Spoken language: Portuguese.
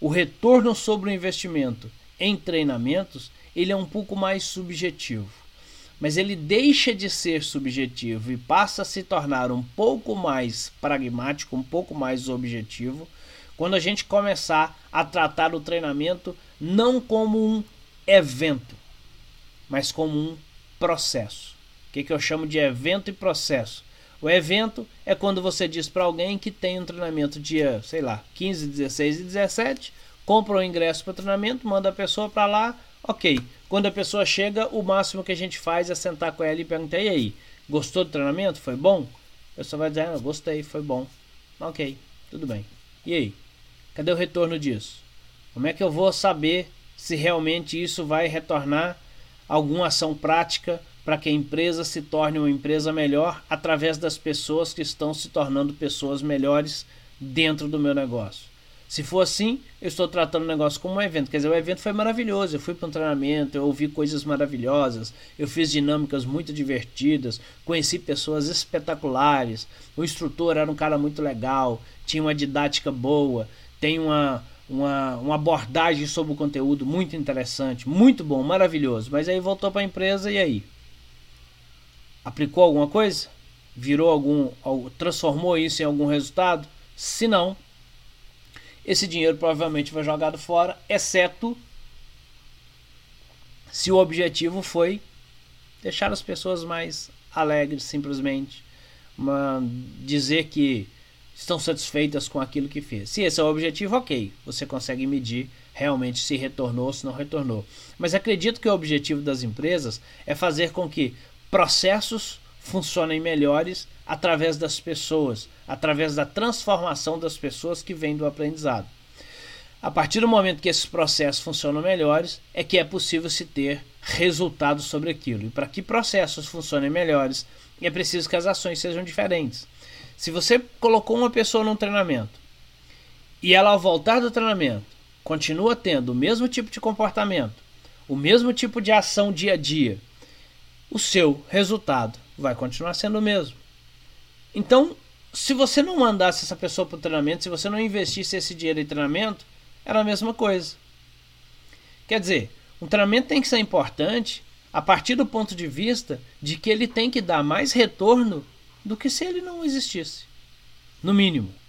o retorno sobre o investimento em treinamentos ele é um pouco mais subjetivo. Mas ele deixa de ser subjetivo e passa a se tornar um pouco mais pragmático, um pouco mais objetivo, quando a gente começar a tratar o treinamento não como um evento, mas como um processo. O que, que eu chamo de evento e processo? O evento é quando você diz para alguém que tem um treinamento dia, sei lá, 15, 16 e 17, compra o ingresso para o treinamento, manda a pessoa para lá, ok. Quando a pessoa chega, o máximo que a gente faz é sentar com ela e perguntar: e aí, gostou do treinamento? Foi bom? A pessoa vai dizer: ah, gostei, foi bom. Ok, tudo bem. E aí? Cadê o retorno disso? Como é que eu vou saber se realmente isso vai retornar alguma ação prática para que a empresa se torne uma empresa melhor através das pessoas que estão se tornando pessoas melhores dentro do meu negócio. Se for assim, eu estou tratando o negócio como um evento. Quer dizer, o evento foi maravilhoso. Eu fui para um treinamento, eu ouvi coisas maravilhosas, eu fiz dinâmicas muito divertidas, conheci pessoas espetaculares. O instrutor era um cara muito legal, tinha uma didática boa, tem uma, uma, uma abordagem sobre o conteúdo muito interessante, muito bom, maravilhoso. Mas aí voltou para a empresa e aí? Aplicou alguma coisa? Virou algum. transformou isso em algum resultado? Se não, esse dinheiro provavelmente foi jogado fora, exceto se o objetivo foi deixar as pessoas mais alegres, simplesmente uma, dizer que estão satisfeitas com aquilo que fez. Se esse é o objetivo, ok, você consegue medir realmente se retornou ou se não retornou. Mas acredito que o objetivo das empresas é fazer com que processos funcionem melhores através das pessoas, através da transformação das pessoas que vêm do aprendizado. A partir do momento que esses processos funcionam melhores, é que é possível se ter resultados sobre aquilo. E para que processos funcionem melhores, é preciso que as ações sejam diferentes. Se você colocou uma pessoa num treinamento e ela, ao voltar do treinamento, continua tendo o mesmo tipo de comportamento, o mesmo tipo de ação dia a dia, o seu resultado vai continuar sendo o mesmo. Então, se você não mandasse essa pessoa para o treinamento, se você não investisse esse dinheiro em treinamento, era a mesma coisa. Quer dizer, um treinamento tem que ser importante a partir do ponto de vista de que ele tem que dar mais retorno do que se ele não existisse. No mínimo.